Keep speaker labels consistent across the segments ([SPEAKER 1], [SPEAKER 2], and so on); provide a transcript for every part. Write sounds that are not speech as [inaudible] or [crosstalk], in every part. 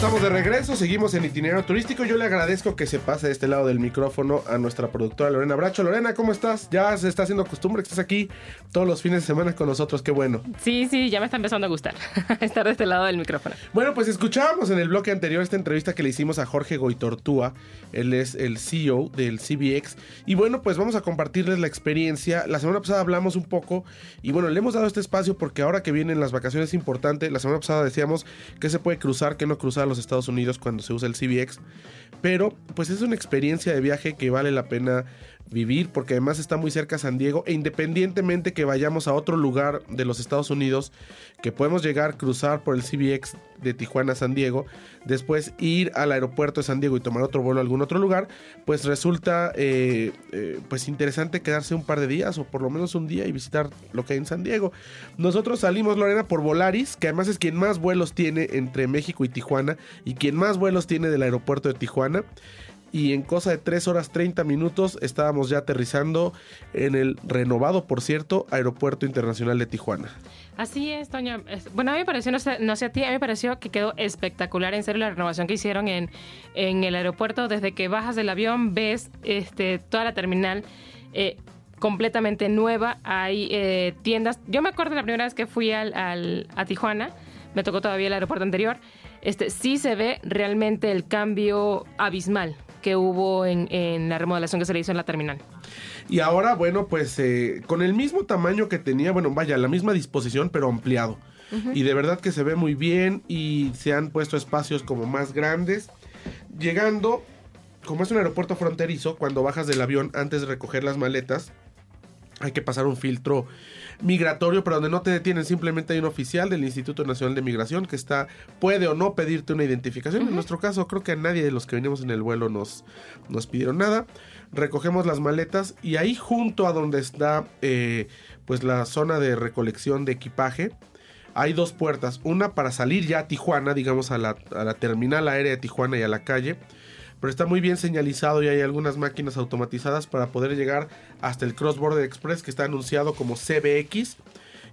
[SPEAKER 1] Estamos de regreso, seguimos en itinerario turístico. Yo le agradezco que se pase de este lado del micrófono a nuestra productora Lorena Bracho. Lorena, ¿cómo estás? Ya se está haciendo costumbre que estás aquí todos los fines de semana con nosotros, qué bueno.
[SPEAKER 2] Sí, sí, ya me está empezando a gustar [laughs] estar de este lado del micrófono.
[SPEAKER 1] Bueno, pues escuchábamos en el bloque anterior esta entrevista que le hicimos a Jorge Goitortúa. Él es el CEO del CBX. Y bueno, pues vamos a compartirles la experiencia. La semana pasada hablamos un poco y bueno, le hemos dado este espacio porque ahora que vienen las vacaciones es importante. La semana pasada decíamos que se puede cruzar, que no cruzar los Estados Unidos cuando se usa el CBX. Pero pues es una experiencia de viaje que vale la pena vivir porque además está muy cerca San Diego e independientemente que vayamos a otro lugar de los Estados Unidos que podemos llegar cruzar por el CBX de Tijuana a San Diego después ir al aeropuerto de San Diego y tomar otro vuelo a algún otro lugar pues resulta eh, eh, pues interesante quedarse un par de días o por lo menos un día y visitar lo que hay en San Diego. Nosotros salimos Lorena por Volaris que además es quien más vuelos tiene entre México y Tijuana y quien más vuelos tiene del aeropuerto de Tijuana y en cosa de 3 horas 30 minutos estábamos ya aterrizando en el renovado, por cierto, Aeropuerto Internacional de Tijuana.
[SPEAKER 2] Así es, Toña. Bueno, a mí me pareció, no sé, no sé a ti, a mí me pareció que quedó espectacular, en serio, la renovación que hicieron en, en el aeropuerto. Desde que bajas del avión ves este, toda la terminal. Eh, completamente nueva, hay eh, tiendas. Yo me acuerdo la primera vez que fui al, al, a Tijuana, me tocó todavía el aeropuerto anterior, este, sí se ve realmente el cambio abismal que hubo en, la remodelación que se le hizo en la terminal.
[SPEAKER 1] Y ahora, bueno, pues eh, con el mismo tamaño que tenía, bueno, vaya, la misma disposición, pero ampliado. Y de verdad que se ve muy bien y se han puesto espacios como más grandes. Llegando, como es un aeropuerto fronterizo, cuando bajas del avión antes de recoger las maletas, hay que pasar un filtro migratorio, pero donde no te detienen, simplemente hay un oficial del Instituto Nacional de Migración que está, puede o no pedirte una identificación. En nuestro caso, creo que a nadie de los que venimos en el vuelo nos, nos pidieron nada. Recogemos las maletas y ahí junto a donde está eh, pues la zona de recolección de equipaje, hay dos puertas. Una para salir ya a Tijuana, digamos a la, a la terminal aérea de Tijuana y a la calle pero está muy bien señalizado y hay algunas máquinas automatizadas para poder llegar hasta el Cross Border Express que está anunciado como CBX.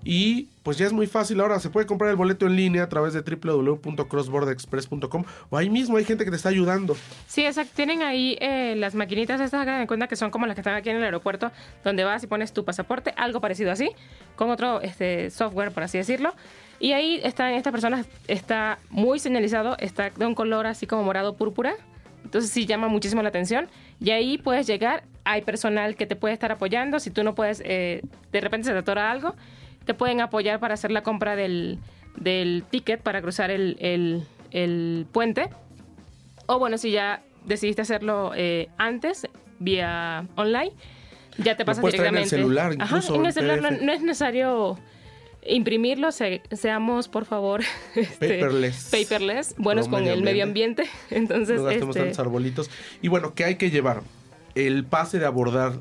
[SPEAKER 1] Y pues ya es muy fácil ahora, se puede comprar el boleto en línea a través de www.crossborderexpress.com o ahí mismo hay gente que te está ayudando.
[SPEAKER 2] Sí, exacto. Tienen ahí eh, las maquinitas estas, hagan en cuenta que son como las que están aquí en el aeropuerto, donde vas y pones tu pasaporte, algo parecido así, con otro este, software, por así decirlo. Y ahí están estas personas, está muy señalizado, está de un color así como morado púrpura entonces sí llama muchísimo la atención. Y ahí puedes llegar, hay personal que te puede estar apoyando. Si tú no puedes, eh, de repente se te atora algo, te pueden apoyar para hacer la compra del, del ticket para cruzar el, el, puente. O bueno, si ya decidiste hacerlo eh, antes, vía online, ya te pasas directamente. En el
[SPEAKER 1] celular, incluso.
[SPEAKER 2] en el celular no, es necesario imprimirlo, seamos por favor [laughs]
[SPEAKER 1] este, paperless.
[SPEAKER 2] paperless, buenos con el medio ambiente. [laughs] Entonces,
[SPEAKER 1] no gastemos este... arbolitos. Y bueno, ¿qué hay que llevar? El pase de abordar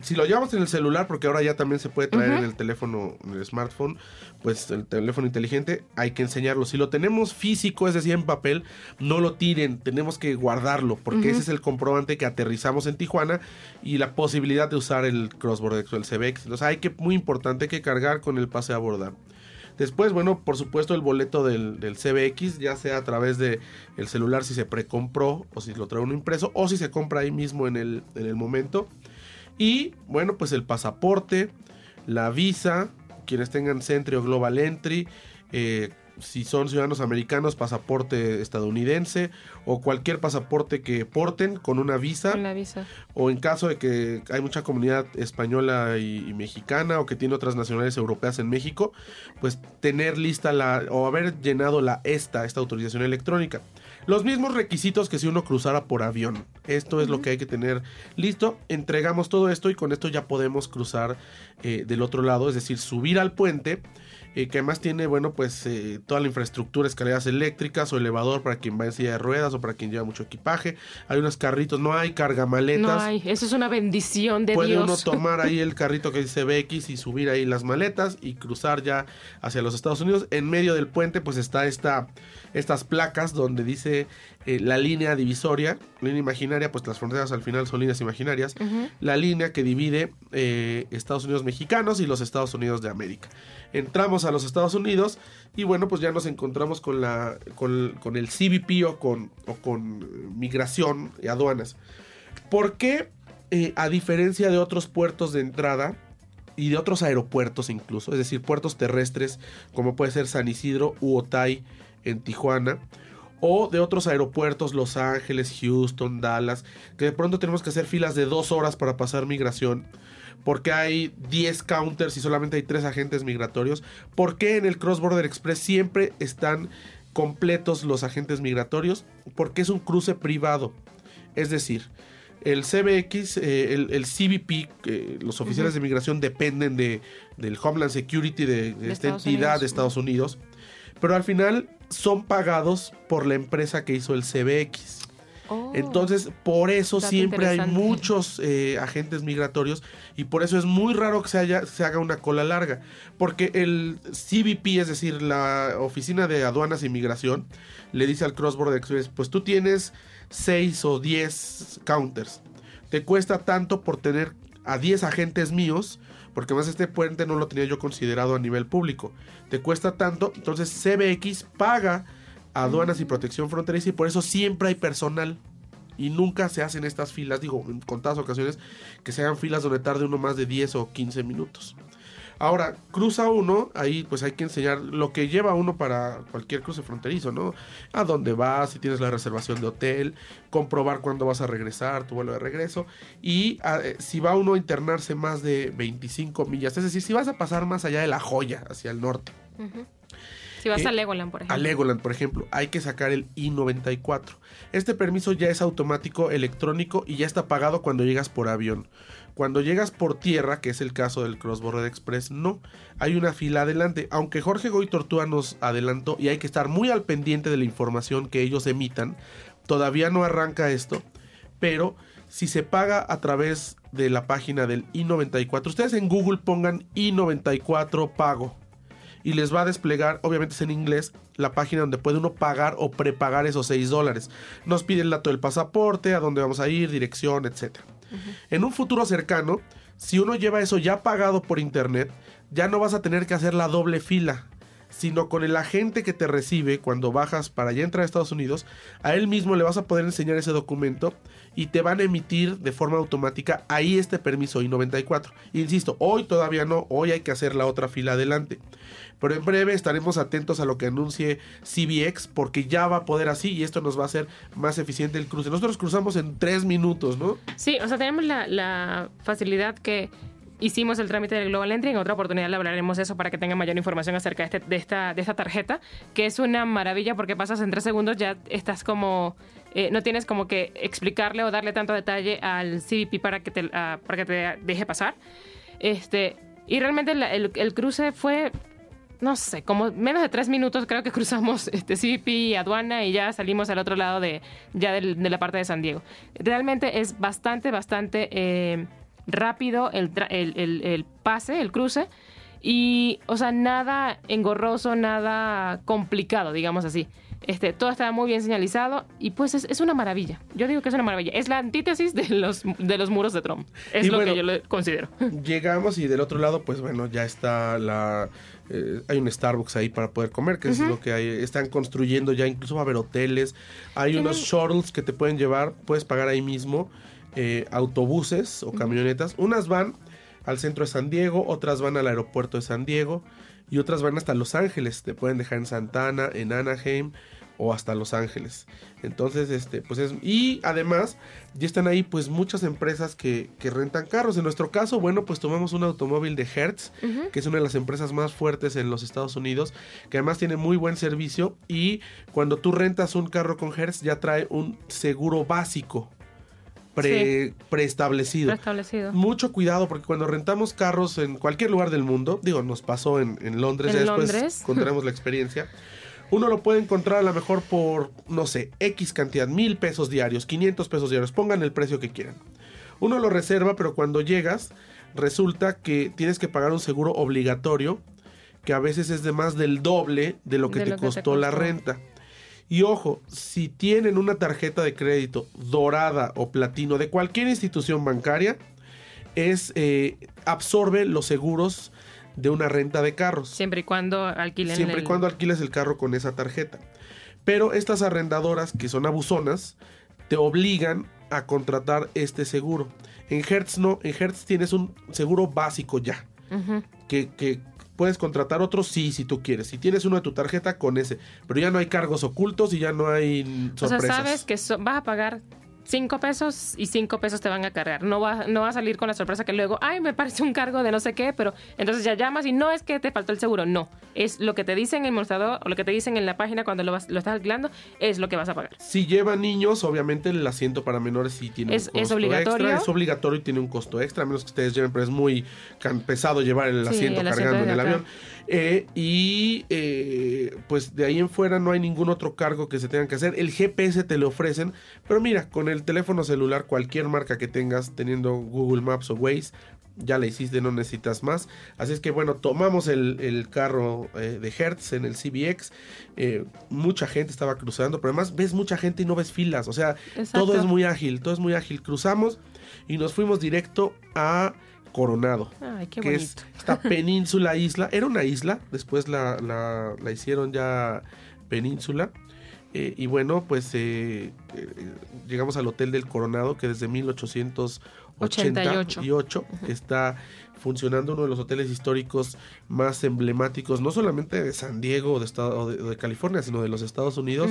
[SPEAKER 1] si lo llevamos en el celular, porque ahora ya también se puede traer en el teléfono, en el smartphone, pues el teléfono inteligente, hay que enseñarlo. Si lo tenemos físico, es decir, en papel, no lo tiren, tenemos que guardarlo, porque ese es el comprobante que aterrizamos en Tijuana y la posibilidad de usar el crossboard o el CBX. Entonces hay que, muy importante, que cargar con el pase a abordar. Después, bueno, por supuesto el boleto del, del, CBX, ya sea a través de el celular si se precompró o si lo trae uno impreso o si se compra ahí mismo en el, en el momento. Y bueno, pues el pasaporte, la visa, quienes tengan Centri o Global Entry, eh, si son ciudadanos americanos, pasaporte estadounidense o cualquier pasaporte que porten con una visa.
[SPEAKER 2] visa.
[SPEAKER 1] O en caso de que hay mucha comunidad española y, mexicana o que tiene otras nacionalidades europeas en México, pues tener lista la o haber llenado la esta, esta autorización electrónica. Los mismos requisitos que si uno cruzara por avión. Esto es lo que hay que tener listo. Entregamos todo esto y con esto ya podemos cruzar eh, del otro lado, es decir, subir al puente eh, que además tiene, bueno, pues eh, toda la infraestructura, escaleras eléctricas o elevador para quien va en silla de ruedas o para quien lleva mucho equipaje. Hay unos carritos, no hay cargamaletas.
[SPEAKER 2] No hay, eso es una bendición de
[SPEAKER 1] Puede
[SPEAKER 2] Dios.
[SPEAKER 1] uno [laughs] tomar ahí el carrito que dice BX y subir ahí las maletas y cruzar ya hacia los Estados Unidos. En medio del puente pues está esta, estas placas donde dice eh, la línea divisoria, línea imaginaria, pues las fronteras al final son líneas imaginarias. La línea que divide eh, Estados Unidos mexicanos y los Estados Unidos de América entramos a los Estados Unidos y bueno, pues ya nos encontramos con, la, con, con el CBP o con, o con migración y aduanas. ¿Por qué, eh, a diferencia de otros puertos de entrada y de otros aeropuertos incluso, es decir, puertos terrestres como puede ser San Isidro u Otay en Tijuana, o de otros aeropuertos, Los Ángeles, Houston, Dallas, que de pronto tenemos que hacer filas de dos horas para pasar migración? ¿Por qué hay 10 counters y solamente hay 3 agentes migratorios? ¿Por qué en el Cross Border Express siempre están completos los agentes migratorios? Porque es un cruce privado. Es decir, el CBX, eh, el, el, CBP, los oficiales uh -huh. de migración dependen de, del Homeland Security de, de, de esta Estados entidad Unidos. de Estados Unidos, pero al final son pagados por la empresa que hizo el CBX. Oh, Entonces, por eso siempre hay muchos eh, agentes migratorios y por eso es muy raro que se, haya, se haga una cola larga. Porque el CBP, es decir, la Oficina de Aduanas e Inmigración, le dice al Cross Border Express, pues tú tienes 6 o 10 counters. Te cuesta tanto por tener a 10 agentes míos, porque más este puente no lo tenía yo considerado a nivel público. Te cuesta tanto, entonces CBX paga aduanas y protección fronteriza y por eso siempre hay personal y nunca se hacen estas filas, digo, en contadas ocasiones que se hagan filas donde tarde uno más de 10 o 15 minutos. Ahora, cruza uno, ahí pues hay que enseñar lo que lleva uno para cualquier cruce fronterizo, ¿no? A dónde vas, si tienes la reservación de hotel, comprobar cuándo vas a regresar, tu vuelo de regreso, y a, si va uno a internarse más de 25 millas, es decir, si vas a pasar más allá de la joya, hacia el norte.
[SPEAKER 2] Si vas eh, a Legoland, por ejemplo.
[SPEAKER 1] A Legoland, por ejemplo, hay que sacar el I-94. Este permiso ya es automático, electrónico y ya está pagado cuando llegas por avión. Cuando llegas por tierra, que es el caso del Cross Border Express, no. Hay una fila adelante. Aunque Jorge Goy Tortúa nos adelantó y hay que estar muy al pendiente de la información que ellos emitan, todavía no arranca esto. Pero si se paga a través de la página del I-94, ustedes en Google pongan I-94 pago y les va a desplegar, obviamente es en inglés, la página donde puede uno pagar o prepagar esos 6 dólares. Nos pide el dato del pasaporte, a dónde vamos a ir, dirección, etc. Uh -huh. En un futuro cercano, si uno lleva eso ya pagado por internet, ya no vas a tener que hacer la doble fila sino con el agente que te recibe cuando bajas para ya entrar a Estados Unidos, a él mismo le vas a poder enseñar ese documento y te van a emitir de forma automática ahí este permiso I-94. Insisto, hoy todavía no, hoy hay que hacer la otra fila adelante. Pero en breve estaremos atentos a lo que anuncie CBX porque ya va a poder así y esto nos va a hacer más eficiente el cruce. Nosotros cruzamos en tres minutos, ¿no?
[SPEAKER 2] Sí, o sea, tenemos la, la facilidad que hicimos el trámite del Global Entry. En otra oportunidad le hablaremos eso para que tengan mayor información acerca de, este, de, esta, de esta tarjeta, que es una maravilla porque pasas en tres segundos, ya estás como. Eh, no tienes como que explicarle o darle tanto detalle al CBP para que te, uh, para que te deje pasar. Este, y realmente la, el, el, cruce fue. No sé, como menos de tres minutos creo que cruzamos este CBP y aduana y ya salimos al otro lado de ya del, de la parte de San Diego. Realmente es bastante, bastante eh, rápido el, el, el, el, pase, el cruce. Y, o sea, nada engorroso, nada complicado, digamos así. Este, todo está muy bien señalizado y pues es, es, una maravilla. Yo digo que es una maravilla. Es la antítesis de los, de los muros de Trump. Es y lo bueno, que yo lo considero. [laughs]
[SPEAKER 1] Llegamos y del otro lado, pues bueno, ya está la... Eh, hay un Starbucks ahí para poder comer, que uh -huh. es lo que hay. Están construyendo ya, incluso va a haber hoteles. Hay unos shuttles que te pueden llevar, puedes pagar ahí mismo eh, autobuses o camionetas. Unas van al centro de San Diego, otras van al aeropuerto de San Diego y otras van hasta Los Ángeles. Te pueden dejar en Santana, en Anaheim o hasta Los Ángeles. Entonces, este, pues es. Y además, ya están ahí, pues, muchas empresas que, que rentan carros. En nuestro caso, bueno, pues tomamos un automóvil de Hertz, que es una de las empresas más fuertes en los Estados Unidos, que además tiene muy buen servicio. Y cuando tú rentas un carro con Hertz, ya trae un seguro básico. Pre, preestablecido.
[SPEAKER 2] Preestablecido.
[SPEAKER 1] Mucho cuidado porque cuando rentamos carros en cualquier lugar del mundo, digo, nos pasó en, en Londres,
[SPEAKER 2] ¿En
[SPEAKER 1] ya después [laughs] contaremos la experiencia. Uno lo puede encontrar a lo mejor por, no sé, X cantidad, mil pesos diarios, 500 pesos diarios, pongan el precio que quieran. Uno lo reserva, pero cuando llegas, resulta que tienes que pagar un seguro obligatorio, que a veces es de más del doble de lo que,
[SPEAKER 2] De
[SPEAKER 1] te,
[SPEAKER 2] lo que te
[SPEAKER 1] costó la renta. Y ojo, si tienen una tarjeta de crédito dorada o platino de cualquier institución bancaria, es eh, absorbe los seguros de una renta de carros.
[SPEAKER 2] Siempre y cuando alquilen
[SPEAKER 1] Siempre y cuando alquiles el carro con esa tarjeta. Pero estas arrendadoras, que son abusonas, te obligan a contratar este seguro. En Hertz no, en Hertz tienes un seguro básico ya.
[SPEAKER 2] Ujú.
[SPEAKER 1] Que, que puedes contratar otro, sí, si tú quieres. Si tienes uno de tu tarjeta, con ese. Pero ya no hay cargos ocultos y ya no hay
[SPEAKER 2] O sea,
[SPEAKER 1] sorpresas.
[SPEAKER 2] sabes que so- vas a pagar 5 pesos y 5 pesos te van a cargar. No va, no va a salir con la sorpresa que luego, ay, me parece un cargo de no sé qué, pero entonces ya llamas y no es que te faltó el seguro. No, es lo que te dicen en el mostrador o lo que te dicen en la página cuando lo, vas- lo estás alquilando, es lo que vas a pagar.
[SPEAKER 1] Si lleva niños, obviamente el asiento para menores sí tiene
[SPEAKER 2] Es-
[SPEAKER 1] un
[SPEAKER 2] es
[SPEAKER 1] costo
[SPEAKER 2] obligatorio.
[SPEAKER 1] extra. Es obligatorio y tiene un costo extra, a menos que ustedes lleven, pero es muy pesado llevar el
[SPEAKER 2] Sí,
[SPEAKER 1] asiento
[SPEAKER 2] el asiento
[SPEAKER 1] cargando en el
[SPEAKER 2] acá.
[SPEAKER 1] Eh, y eh, pues de ahí en fuera no hay ningún otro cargo que se tengan que hacer. El GPS te lo ofrecen, pero mira, con el teléfono celular, cualquier marca que tengas, teniendo Google Maps o Waze, ya la hiciste, no necesitas más. Así es que bueno, tomamos el, el carro eh, de Hertz en el CBX. eh, mucha gente estaba cruzando, pero además ves mucha gente y no ves filas. O sea,
[SPEAKER 2] Exacto.
[SPEAKER 1] todo es muy ágil, todo es muy ágil. Cruzamos y nos fuimos directo a Coronado
[SPEAKER 2] Ay, qué
[SPEAKER 1] que es [laughs] esta península isla. Era una isla, después la, la- la hicieron ya península. Eh, y bueno, pues eh, eh, llegamos al Hotel del Coronado, que desde 1888 está funcionando uno de los hoteles históricos más emblemáticos, no solamente de San Diego o de, estado, o de, California, sino de los Estados Unidos.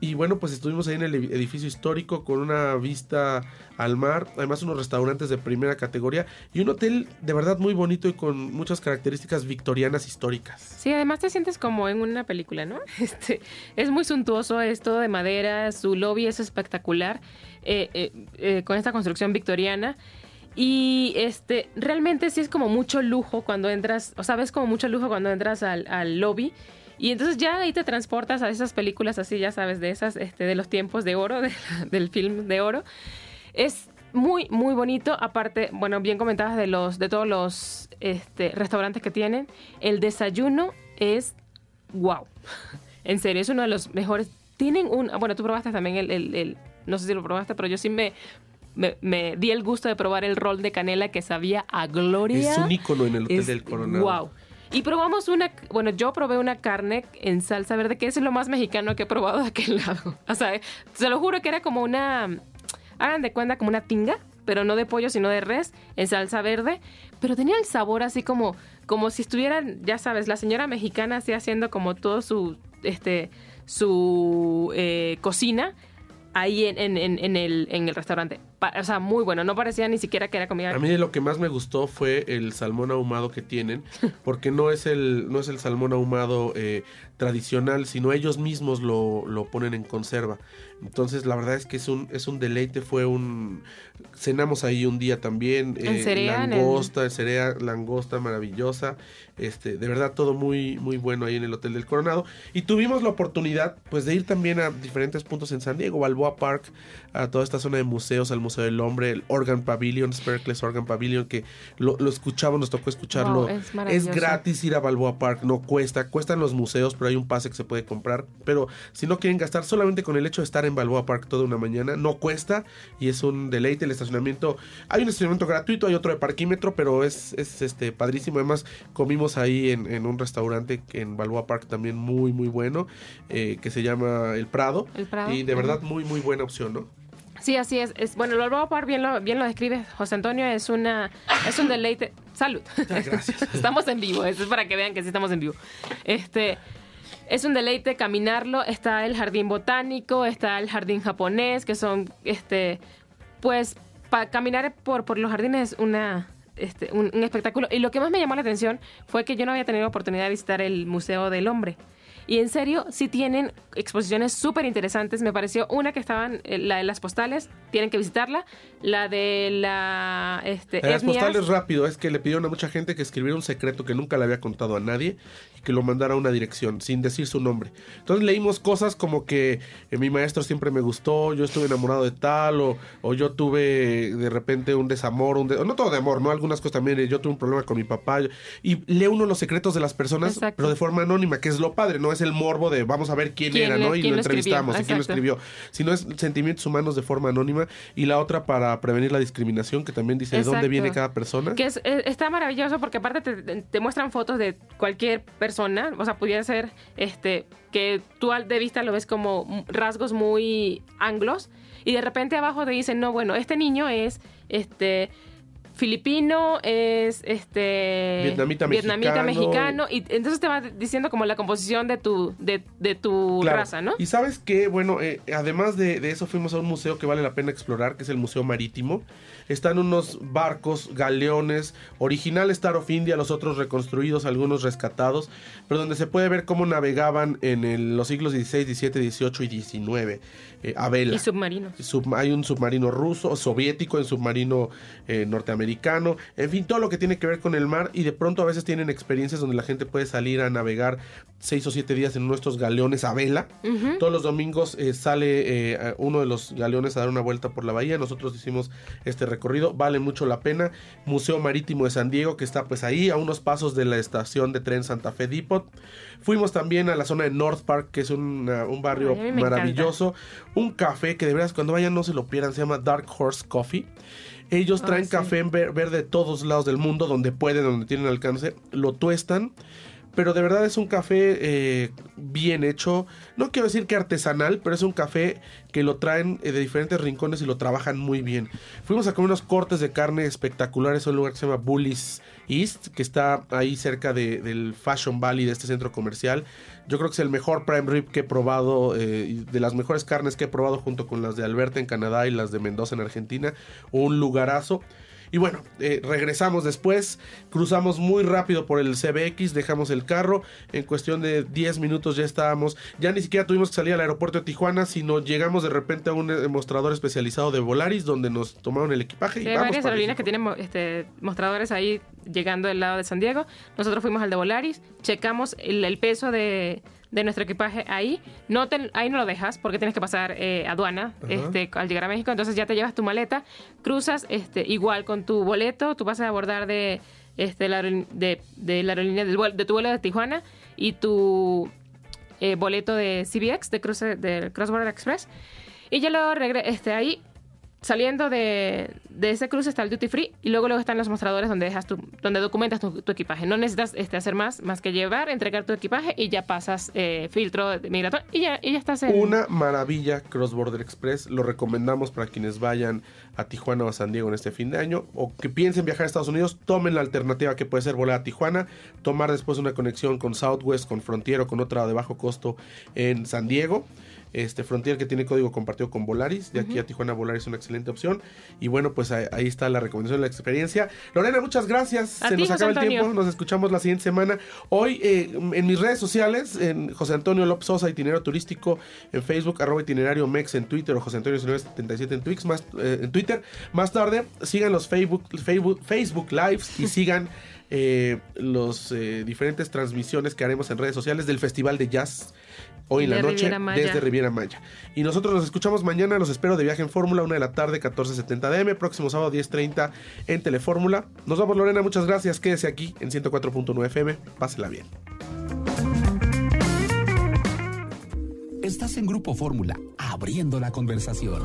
[SPEAKER 1] Y bueno, pues estuvimos ahí en el edificio histórico con una vista al mar, además unos restaurantes de primera categoría y un hotel de verdad muy bonito y con muchas características victorianas históricas.
[SPEAKER 2] Sí, además te sientes como en una película, ¿no? [laughs] Este, es muy suntuoso, es todo de madera, su lobby es espectacular, eh, eh, eh, con esta construcción victoriana. Y este, realmente sí es como mucho lujo cuando entras, o sea, ves como mucho lujo cuando entras al, al lobby. Y entonces ya ahí te transportas a esas películas así, ya sabes, de esas, este, de los tiempos de oro, [laughs] de- del film de oro. Es muy, muy bonito. Aparte, bueno, bien comentadas de los, de todos los este, restaurantes que tienen. El desayuno es wow. [laughs] En serio, es uno de los mejores. Tienen un. Bueno, tú probaste también el. el- el- no sé si lo probaste, pero yo sí me, me, me di el gusto de probar el rol de canela que sabía a gloria.
[SPEAKER 1] Es un ícono en el Hotel
[SPEAKER 2] Es-
[SPEAKER 1] del Coronado.
[SPEAKER 2] Wow. Y probamos una, bueno, yo probé una carne en salsa verde, que es lo más mexicano que he probado de aquel lado. [laughs] O sea, se lo juro que era como una, hagan de cuenta, como una tinga, pero no de pollo, sino de res, en salsa verde. Pero tenía el sabor así como, como si estuvieran, ya sabes, la señora mexicana así haciendo como todo su, este, su eh, cocina ahí en, en, el, en el restaurante. O sea, muy bueno. No parecía ni siquiera que era comida.
[SPEAKER 1] A mí lo que más me gustó fue el salmón ahumado que tienen, porque no es el, no es el salmón ahumado eh, tradicional, sino ellos mismos lo, lo ponen en conserva. Entonces la verdad es que es un, es un deleite, fue un... Cenamos ahí un día también.
[SPEAKER 2] En Cerea, en el-
[SPEAKER 1] langosta, cerea, langosta maravillosa. Este, de verdad todo muy, muy bueno ahí en el Hotel del Coronado. Y tuvimos la oportunidad pues de ir también a diferentes puntos en San Diego, Balboa Park, a toda esta zona de museos, al Museo del Hombre, el Organ Pavilion, Spercles Organ Pavilion, que lo, lo escuchamos, nos tocó escucharlo.
[SPEAKER 2] Wow, es
[SPEAKER 1] es gratis ir a Balboa Park, no cuesta, cuestan los museos, pero hay un pase que se puede comprar. Pero si no quieren gastar solamente con el hecho de estar en Balboa Park toda una mañana, no cuesta y es un deleite el estacionamiento. Hay un estacionamiento gratuito, hay otro de parquímetro, pero es, es este padrísimo. Además, comimos ahí en, en un restaurante en Balboa Park también muy, muy bueno, eh, que se llama El Prado.
[SPEAKER 2] El Prado,
[SPEAKER 1] Y de verdad, muy, muy buena opción, ¿no?
[SPEAKER 2] Sí, así es. es bueno, el Balboa Park bien lo, bien lo describe José Antonio. Es una es un deleite. Salud.
[SPEAKER 1] gracias. [laughs]
[SPEAKER 2] estamos en vivo. Eso es para que vean que sí estamos en vivo. Este es un deleite caminarlo. Está el jardín botánico, está el jardín japonés, que son, este, pues, para caminar por, por los jardines es una, este, un, un espectáculo. Y lo que más me llamó la atención fue que yo no había tenido oportunidad de visitar el Museo del Hombre. Y en serio, sí tienen exposiciones súper interesantes. Me pareció una que estaban, eh, la de las postales, tienen que visitarla. La de la... Este,
[SPEAKER 1] las postales rápido, es que le pidieron a mucha gente que escribiera un secreto que nunca le había contado a nadie que lo mandara a una dirección sin decir su nombre. Entonces leímos cosas como que eh, mi maestro siempre me gustó, yo estuve enamorado de tal, o, o yo tuve de repente un desamor, un de- no todo de amor, ¿no? Algunas cosas también, eh, yo tuve un problema con mi papá. Y lee uno los secretos de las personas,
[SPEAKER 2] Exacto.
[SPEAKER 1] pero de forma anónima, que es lo padre, no es el morbo de vamos a ver quién,
[SPEAKER 2] ¿Quién
[SPEAKER 1] era, ¿no? Y lo entrevistamos, y quién lo
[SPEAKER 2] Exacto.
[SPEAKER 1] escribió, sino es sentimientos humanos de forma anónima. Y la otra para prevenir la discriminación, que también dice de dónde
[SPEAKER 2] Exacto.
[SPEAKER 1] viene cada persona.
[SPEAKER 2] Que es, eh, está maravilloso porque aparte te, te muestran fotos de cualquier persona, o sea, pudiera ser este que tú de vista lo ves como rasgos muy anglos y de repente abajo te dicen, "No, bueno, este niño es este filipino, es este
[SPEAKER 1] Vietnamita,
[SPEAKER 2] vietnamita,
[SPEAKER 1] mexicano.
[SPEAKER 2] mexicano y entonces te va diciendo como la composición de tu de, de tu
[SPEAKER 1] Claro.
[SPEAKER 2] raza, ¿no?
[SPEAKER 1] Y sabes que, bueno, eh, además de, de eso fuimos a un museo que vale la pena explorar, que es el Museo Marítimo. Están unos barcos, galeones, original Star of India, los otros reconstruidos, algunos rescatados, pero donde se puede ver cómo navegaban en el- los siglos XVI, XVII, XVIII y XIX eh, a vela.
[SPEAKER 2] Y submarinos.
[SPEAKER 1] Sub- hay un submarino ruso, soviético, un submarino eh, norteamericano, en fin, todo lo que tiene que ver con el mar y de pronto a veces tienen experiencias donde la gente puede salir a navegar seis o siete días en nuestros galeones a vela. Todos los domingos eh, sale eh, uno de los galeones a dar una vuelta por la bahía. Nosotros hicimos este recorrido, vale mucho la pena. Museo Marítimo de San Diego, que está pues ahí, a unos pasos de la estación de tren Santa Fe Depot. Fuimos también a la zona de North Park, que es una- un barrio
[SPEAKER 2] Ay, a mí me
[SPEAKER 1] maravilloso. Un café que de veras cuando vayan no se lo pierdan, se llama Dark Horse Coffee. Ellos
[SPEAKER 2] Ah,
[SPEAKER 1] traen
[SPEAKER 2] sí.
[SPEAKER 1] café en ver, ver de todos lados del mundo, donde pueden, donde tienen alcance, lo tuestan. Pero de verdad es un café eh, bien hecho. No quiero decir que artesanal, pero es un café que lo traen eh, de diferentes rincones y lo trabajan muy bien. Fuimos a comer unos cortes de carne espectaculares a un lugar que se llama Bullis East, que está ahí cerca de- del Fashion Valley de este centro comercial. Yo creo que es el mejor prime rib que he probado, eh, de las mejores carnes que he probado junto con las de Alberta en Canadá y las de Mendoza en Argentina. Un lugarazo. Y bueno, eh, regresamos después, cruzamos muy rápido por el CBX, dejamos el carro, en cuestión de 10 minutos ya estábamos, ya ni siquiera tuvimos que salir al aeropuerto de Tijuana, sino llegamos de repente a un eh, mostrador especializado de Volaris donde nos tomaron el equipaje y
[SPEAKER 2] hay
[SPEAKER 1] vamos
[SPEAKER 2] varias aerolíneas que tienen este, mostradores ahí llegando del lado de San Diego. Nosotros fuimos al de Volaris, checamos el, el peso de, de nuestro equipaje ahí. No te- ahí no lo dejas porque tienes que pasar eh, aduana este, al llegar a México. Entonces ya te llevas tu maleta, cruzas este, igual con tu boleto, tú vas a abordar de, este, la, de, de la aerolínea del vuelo- de tu vuelo de Tijuana y tu eh, boleto de CBX, de, cruce, de Cross Border Express. Y ya luego regre- este, ahí, saliendo de, de ese cruce está el duty free y luego luego están los mostradores donde dejas tu, donde documentas tu, equipaje. No necesitas este, hacer más, más que llevar, entregar tu equipaje y ya pasas eh, filtro migratorio y ya, y ya estás en...
[SPEAKER 1] Una maravilla Cross Border Express, lo recomendamos para quienes vayan a Tijuana o a San Diego en este fin de año o que piensen viajar a Estados Unidos, tomen la alternativa que puede ser volar a Tijuana, tomar después una conexión con Southwest, con Frontier o con otra de bajo costo en San Diego. Este Frontier que tiene código compartido con Volaris, de aquí a Tijuana Volaris es una excelente opción. Y bueno, pues ahí, ahí está la recomendación de la experiencia. Lorena, muchas gracias.
[SPEAKER 2] A
[SPEAKER 1] Se
[SPEAKER 2] ti,
[SPEAKER 1] nos
[SPEAKER 2] José
[SPEAKER 1] acaba el tiempo. Nos escuchamos la siguiente semana. Hoy eh, en mis redes sociales, en José Antonio López Sosa, itinerario turístico en Facebook, arroba itinerario Mex en Twitter o José Antonio 1977 en, Twix, más, eh, en Twitter. Más tarde, sigan los Facebook, Facebook, Facebook Lives y sigan eh, los eh, diferentes transmisiones que haremos en redes sociales del Festival de Jazz. Hoy en la noche
[SPEAKER 2] Riviera
[SPEAKER 1] desde Riviera Maya. Y nosotros nos escuchamos mañana. Los espero de viaje en Fórmula, una de la tarde, 14.70 DM. Próximo sábado, 10.30 en Telefórmula. Nos vamos, Lorena. Muchas gracias. Quédese aquí en 104.9 FM. Pásela bien.
[SPEAKER 3] Estás en Grupo Fórmula, abriendo la conversación.